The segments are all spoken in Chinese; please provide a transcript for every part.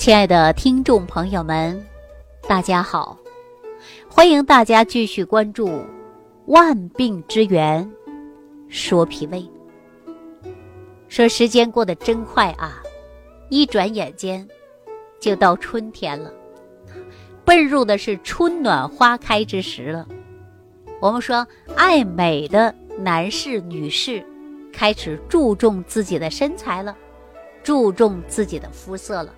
亲爱的听众朋友们，大家好！欢迎大家继续关注《万病之源说脾胃》。说时间过得真快啊，一转眼间就到春天了，奔入的是春暖花开之时了。我们说，爱美的男士、女士开始注重自己的身材了，注重自己的肤色了。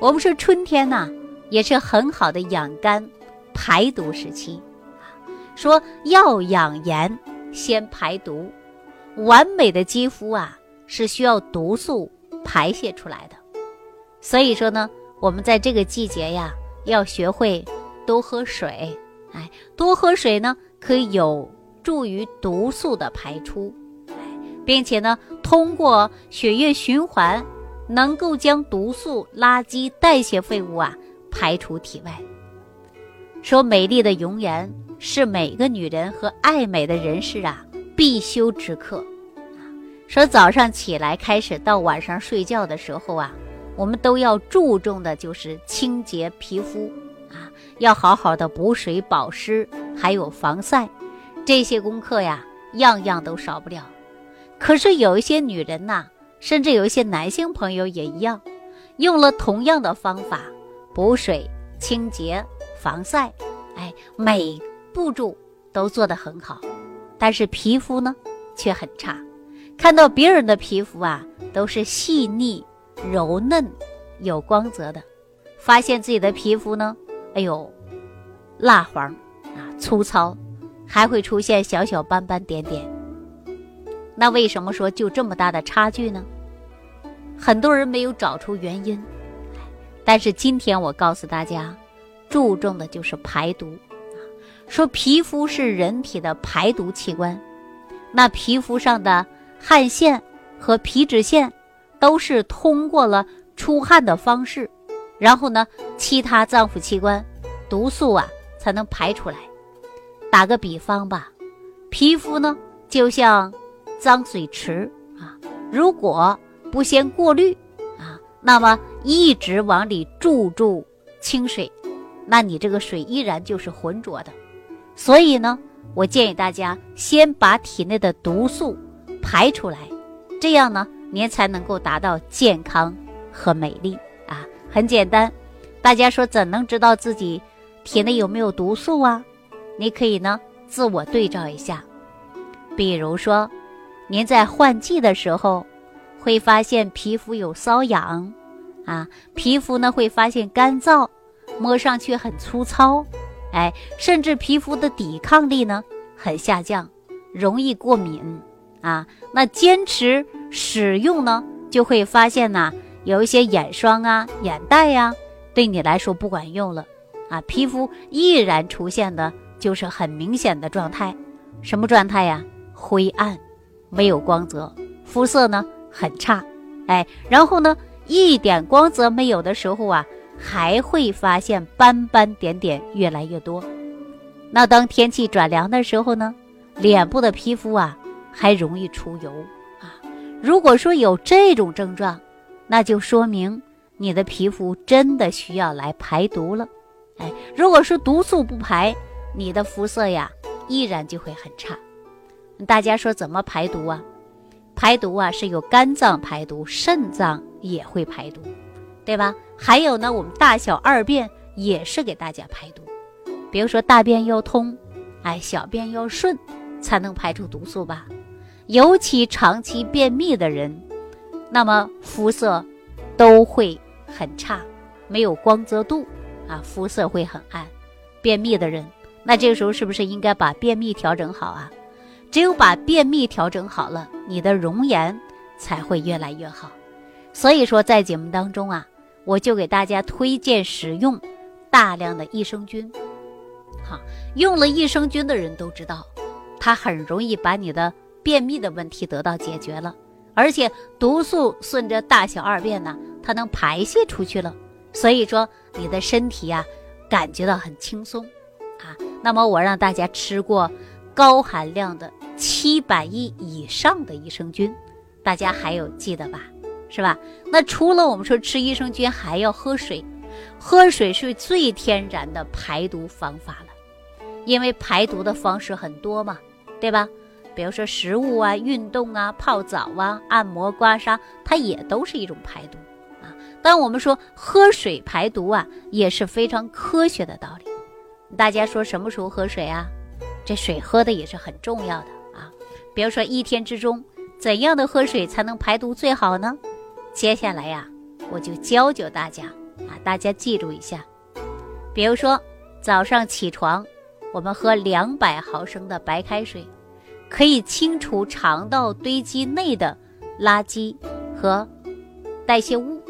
我们说春天呐，也是很好的养肝排毒时期。说要养颜，先排毒。完美的肌肤啊，是需要毒素排泄出来的。所以说呢，我们在这个季节呀，要学会多喝水。哎，多喝水呢，可以有助于毒素的排出，并且呢，通过血液循环。能够将毒素、垃圾、代谢废物啊排出体外。说美丽的容颜是每个女人和爱美的人士啊必修之课。说早上起来开始到晚上睡觉的时候啊，我们都要注重的就是清洁皮肤啊，要好好的补水保湿，还有防晒，这些功课呀样样都少不了。可是有一些女人呐。甚至有一些男性朋友也一样，用了同样的方法补水、清洁、防晒，哎，每步骤都做得很好，但是皮肤呢却很差。看到别人的皮肤啊都是细腻、柔嫩、有光泽的，发现自己的皮肤呢，哎呦，蜡黄啊，粗糙，还会出现小小斑斑点点。那为什么说就这么大的差距呢？很多人没有找出原因，但是今天我告诉大家，注重的就是排毒。说皮肤是人体的排毒器官，那皮肤上的汗腺和皮脂腺都是通过了出汗的方式，然后呢，其他脏腑器官毒素啊才能排出来。打个比方吧，皮肤呢就像脏水池啊，如果不先过滤啊，那么一直往里注注清水，那你这个水依然就是浑浊的。所以呢，我建议大家先把体内的毒素排出来，这样呢，您才能够达到健康和美丽啊。很简单，大家说怎能知道自己体内有没有毒素啊？你可以呢自我对照一下，比如说您在换季的时候。会发现皮肤有瘙痒，啊，皮肤呢会发现干燥，摸上去很粗糙，哎，甚至皮肤的抵抗力呢很下降，容易过敏，啊，那坚持使用呢，就会发现呐，有一些眼霜啊、眼袋呀，对你来说不管用了，啊，皮肤依然出现的就是很明显的状态，什么状态呀？灰暗，没有光泽，肤色呢？很差，哎，然后呢，一点光泽没有的时候啊，还会发现斑斑点点越来越多。那当天气转凉的时候呢，脸部的皮肤啊还容易出油啊。如果说有这种症状，那就说明你的皮肤真的需要来排毒了。哎，如果说毒素不排，你的肤色呀依然就会很差。大家说怎么排毒啊？排毒啊，是有肝脏排毒，肾脏也会排毒，对吧？还有呢，我们大小二便也是给大家排毒。比如说大便要通，哎，小便要顺，才能排出毒素吧。尤其长期便秘的人，那么肤色都会很差，没有光泽度啊，肤色会很暗。便秘的人，那这个时候是不是应该把便秘调整好啊？只有把便秘调整好了，你的容颜才会越来越好。所以说，在节目当中啊，我就给大家推荐使用大量的益生菌。好，用了益生菌的人都知道，它很容易把你的便秘的问题得到解决了，而且毒素顺着大小二便呢，它能排泄出去了。所以说，你的身体呀，感觉到很轻松啊。那么，我让大家吃过高含量的。七百亿以上的益生菌，大家还有记得吧？是吧？那除了我们说吃益生菌，还要喝水，喝水是最天然的排毒方法了。因为排毒的方式很多嘛，对吧？比如说食物啊、运动啊、泡澡啊、按摩、刮痧，它也都是一种排毒啊。但我们说喝水排毒啊，也是非常科学的道理。大家说什么时候喝水啊？这水喝的也是很重要的。比如说一天之中，怎样的喝水才能排毒最好呢？接下来呀，我就教教大家啊，大家记住一下。比如说早上起床。我们喝两百毫升的白开水，可以清除肠道堆积内的垃圾和代谢物，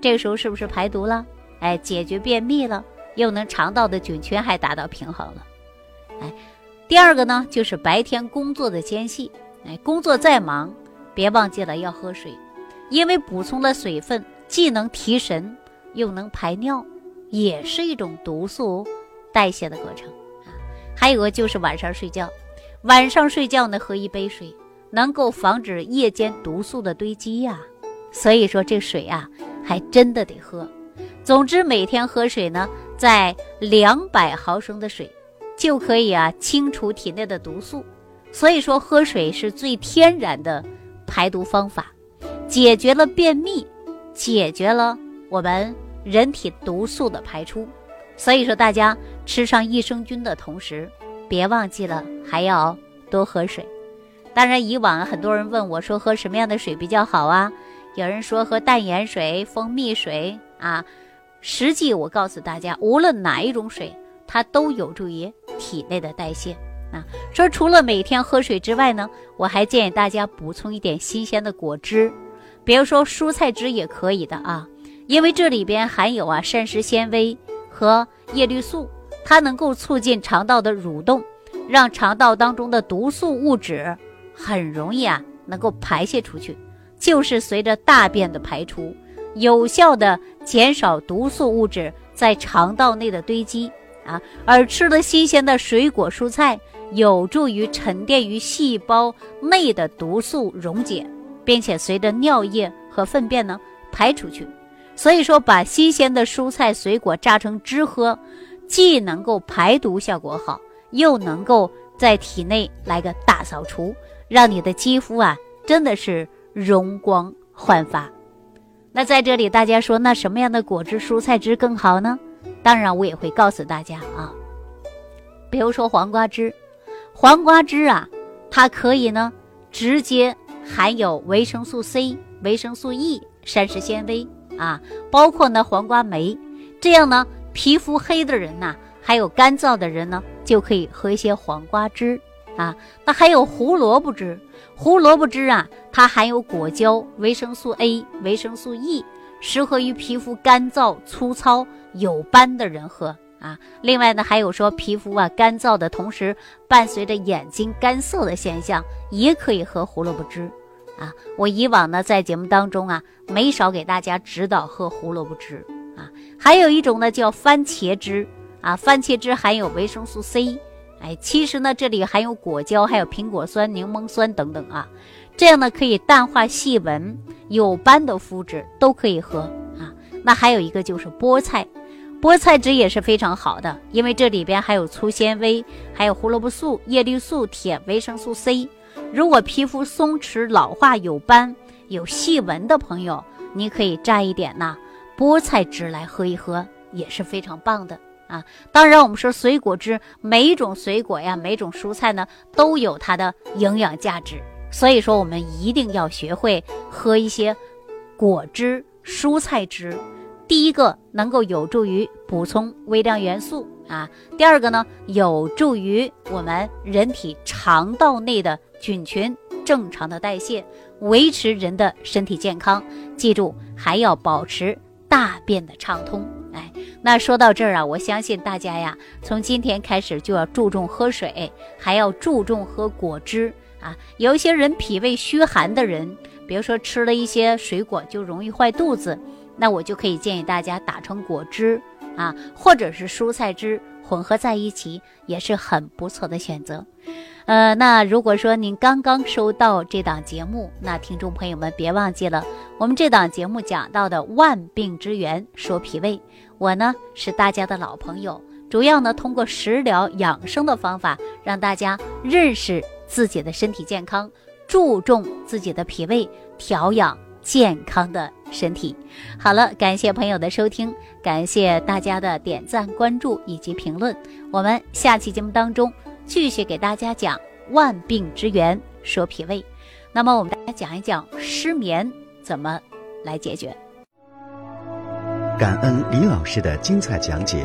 这个时候是不是排毒了？哎，解决便秘了，又能肠道的菌群还达到平衡了。哎，第二个呢，就是白天工作的间隙，哎，工作再忙，别忘记了要喝水，因为补充了水分，既能提神，又能排尿，也是一种毒素代谢的过程。还有个就是晚上睡觉，晚上睡觉呢喝一杯水，能够防止夜间毒素的堆积呀。所以说这水啊，还真的得喝。总之每天喝水呢，在两百毫升的水，就可以啊清除体内的毒素。所以说喝水是最天然的排毒方法，解决了便秘，解决了我们人体毒素的排出。所以说大家。吃上益生菌的同时，别忘记了还要多喝水。当然，以往很多人问我说喝什么样的水比较好啊？有人说喝淡盐水、蜂蜜水啊。实际我告诉大家，无论哪一种水，它都有助于体内的代谢啊。说除了每天喝水之外呢，我还建议大家补充一点新鲜的果汁，比如说蔬菜汁也可以的啊，因为这里边含有啊膳食纤维和叶绿素。它能够促进肠道的蠕动，让肠道当中的毒素物质很容易啊能够排泄出去，就是随着大便的排出，有效的减少毒素物质在肠道内的堆积啊。而吃了新鲜的水果蔬菜，有助于沉淀于细胞内的毒素溶解，并且随着尿液和粪便呢排出去。所以说，把新鲜的蔬菜水果榨成汁喝。既能够排毒效果好，又能够在体内来个大扫除，让你的肌肤啊真的是容光焕发。那在这里，大家说那什么样的果汁、蔬菜汁更好呢？当然，我也会告诉大家啊，比如说黄瓜汁，黄瓜汁啊，它可以呢直接含有维生素 C、维生素 E、膳食纤维啊，包括呢黄瓜酶，这样呢。皮肤黑的人呐，还有干燥的人呢，就可以喝一些黄瓜汁啊。那还有胡萝卜汁，胡萝卜汁啊，它含有果胶、维生素 A、维生素 E，适合于皮肤干燥、粗糙、有斑的人喝啊。另外呢，还有说皮肤啊干燥的同时，伴随着眼睛干涩的现象，也可以喝胡萝卜汁啊。我以往呢在节目当中啊，没少给大家指导喝胡萝卜汁。啊，还有一种呢叫番茄汁啊，番茄汁含有维生素 C，哎，其实呢这里含有果胶，还有苹果酸、柠檬酸等等啊，这样呢可以淡化细纹，有斑的肤质都可以喝啊。那还有一个就是菠菜，菠菜汁也是非常好的，因为这里边还有粗纤维，还有胡萝卜素、叶绿素、铁、维生素 C。如果皮肤松弛、老化、有斑、有细纹的朋友，你可以蘸一点呐。菠菜汁来喝一喝也是非常棒的啊！当然，我们说水果汁，每一种水果呀，每种蔬菜呢，都有它的营养价值。所以说，我们一定要学会喝一些果汁、蔬菜汁。第一个能够有助于补充微量元素啊，第二个呢，有助于我们人体肠道内的菌群正常的代谢，维持人的身体健康。记住，还要保持。大便的畅通，哎，那说到这儿啊，我相信大家呀，从今天开始就要注重喝水，还要注重喝果汁啊。有一些人脾胃虚寒的人，比如说吃了一些水果就容易坏肚子，那我就可以建议大家打成果汁啊，或者是蔬菜汁，混合在一起也是很不错的选择。呃，那如果说您刚刚收到这档节目，那听众朋友们别忘记了，我们这档节目讲到的万病之源说脾胃，我呢是大家的老朋友，主要呢通过食疗养生的方法，让大家认识自己的身体健康，注重自己的脾胃，调养健康的身体。好了，感谢朋友的收听，感谢大家的点赞、关注以及评论，我们下期节目当中。继续给大家讲万病之源，说脾胃。那么，我们来讲一讲失眠怎么来解决。感恩李老师的精彩讲解。